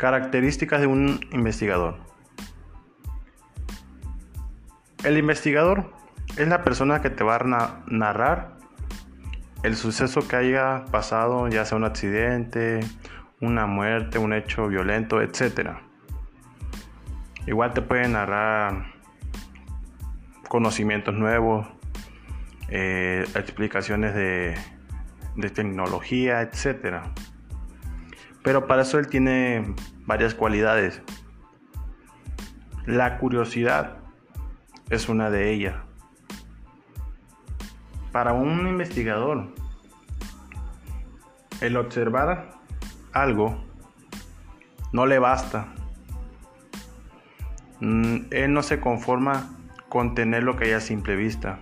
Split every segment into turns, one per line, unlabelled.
Características de un investigador. El investigador es la persona que te va a narrar el suceso que haya pasado, ya sea un accidente, una muerte, un hecho violento, etc. Igual te puede narrar conocimientos nuevos, eh, explicaciones de, de tecnología, etc. Pero para eso él tiene varias cualidades. La curiosidad es una de ellas. Para un investigador, el observar algo no le basta. Mm, él no se conforma con tener lo que hay a simple vista.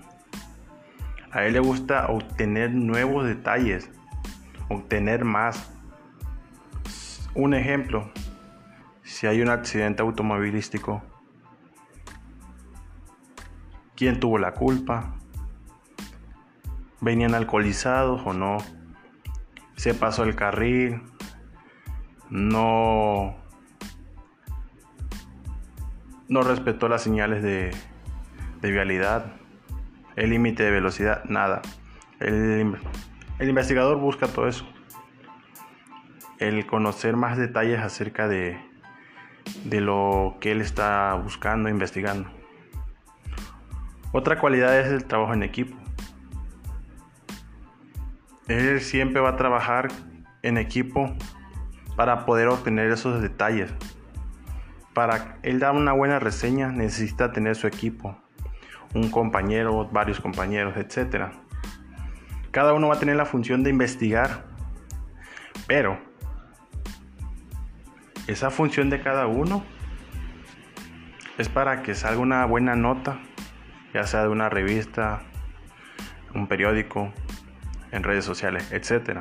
A él le gusta obtener nuevos detalles, obtener más. Un ejemplo, si hay un accidente automovilístico, ¿quién tuvo la culpa? ¿Venían alcoholizados o no? ¿Se pasó el carril? ¿No, no respetó las señales de, de vialidad? ¿El límite de velocidad? Nada. El, el investigador busca todo eso el conocer más detalles acerca de, de lo que él está buscando, investigando. Otra cualidad es el trabajo en equipo. Él siempre va a trabajar en equipo para poder obtener esos detalles. Para él dar una buena reseña necesita tener su equipo, un compañero, varios compañeros, etc. Cada uno va a tener la función de investigar, pero esa función de cada uno es para que salga una buena nota, ya sea de una revista, un periódico, en redes sociales, etc.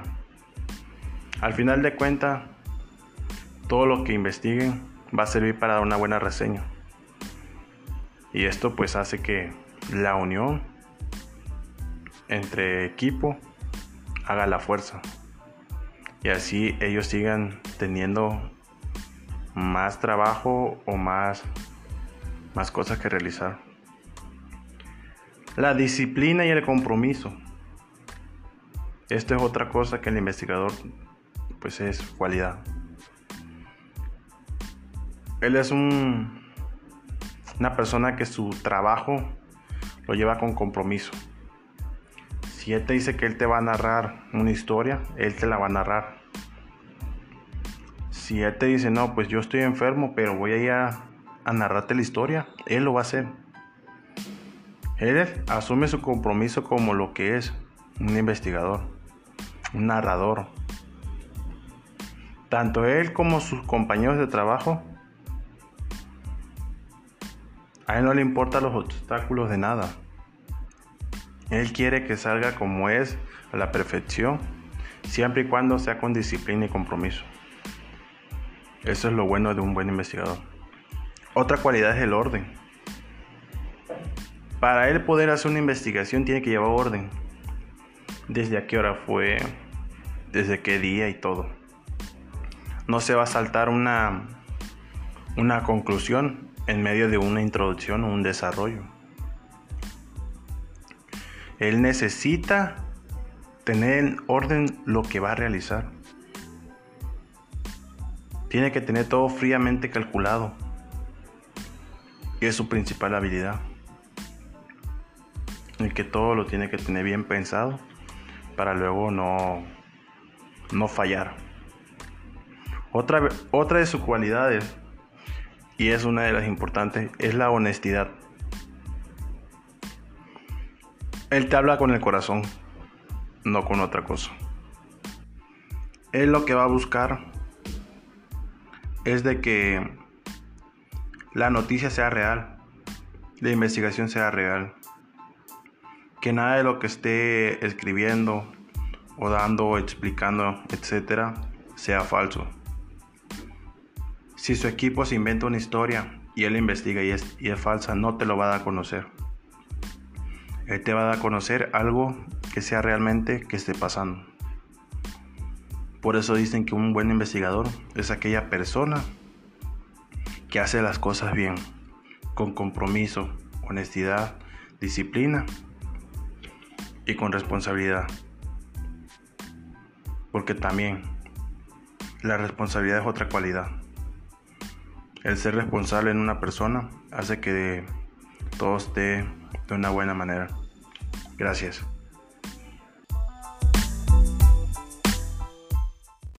Al final de cuentas, todo lo que investiguen va a servir para una buena reseña. Y esto pues hace que la unión entre equipo haga la fuerza. Y así ellos sigan teniendo más trabajo o más, más cosas que realizar. La disciplina y el compromiso. Esto es otra cosa que el investigador pues es cualidad. Él es un, una persona que su trabajo lo lleva con compromiso. Si él te dice que él te va a narrar una historia, él te la va a narrar. Si él te dice, no, pues yo estoy enfermo, pero voy a ir a, narrarte la historia, él lo va a hacer. Él asume su compromiso como lo que es un investigador, un narrador. Tanto él como sus compañeros de trabajo, a él no le importan los obstáculos de nada. Él quiere que salga como es, a la perfección, siempre y cuando sea con disciplina y compromiso. Eso es lo bueno de un buen investigador. Otra cualidad es el orden. Para él poder hacer una investigación tiene que llevar orden. Desde a qué hora fue, desde qué día y todo. No se va a saltar una, una conclusión en medio de una introducción o un desarrollo. Él necesita tener en orden lo que va a realizar. Tiene que tener todo fríamente calculado. Y es su principal habilidad. Y que todo lo tiene que tener bien pensado para luego no, no fallar. Otra, otra de sus cualidades, y es una de las importantes, es la honestidad. Él te habla con el corazón, no con otra cosa. Él lo que va a buscar es de que la noticia sea real, la investigación sea real, que nada de lo que esté escribiendo o dando explicando, etcétera, sea falso. Si su equipo se inventa una historia y él investiga y es, y es falsa, no te lo va a dar a conocer. Él te va a dar a conocer algo que sea realmente que esté pasando. Por eso dicen que un buen investigador es aquella persona que hace las cosas bien, con compromiso, honestidad, disciplina y con responsabilidad. Porque también la responsabilidad es otra cualidad. El ser responsable en una persona hace que todo esté de una buena manera. Gracias.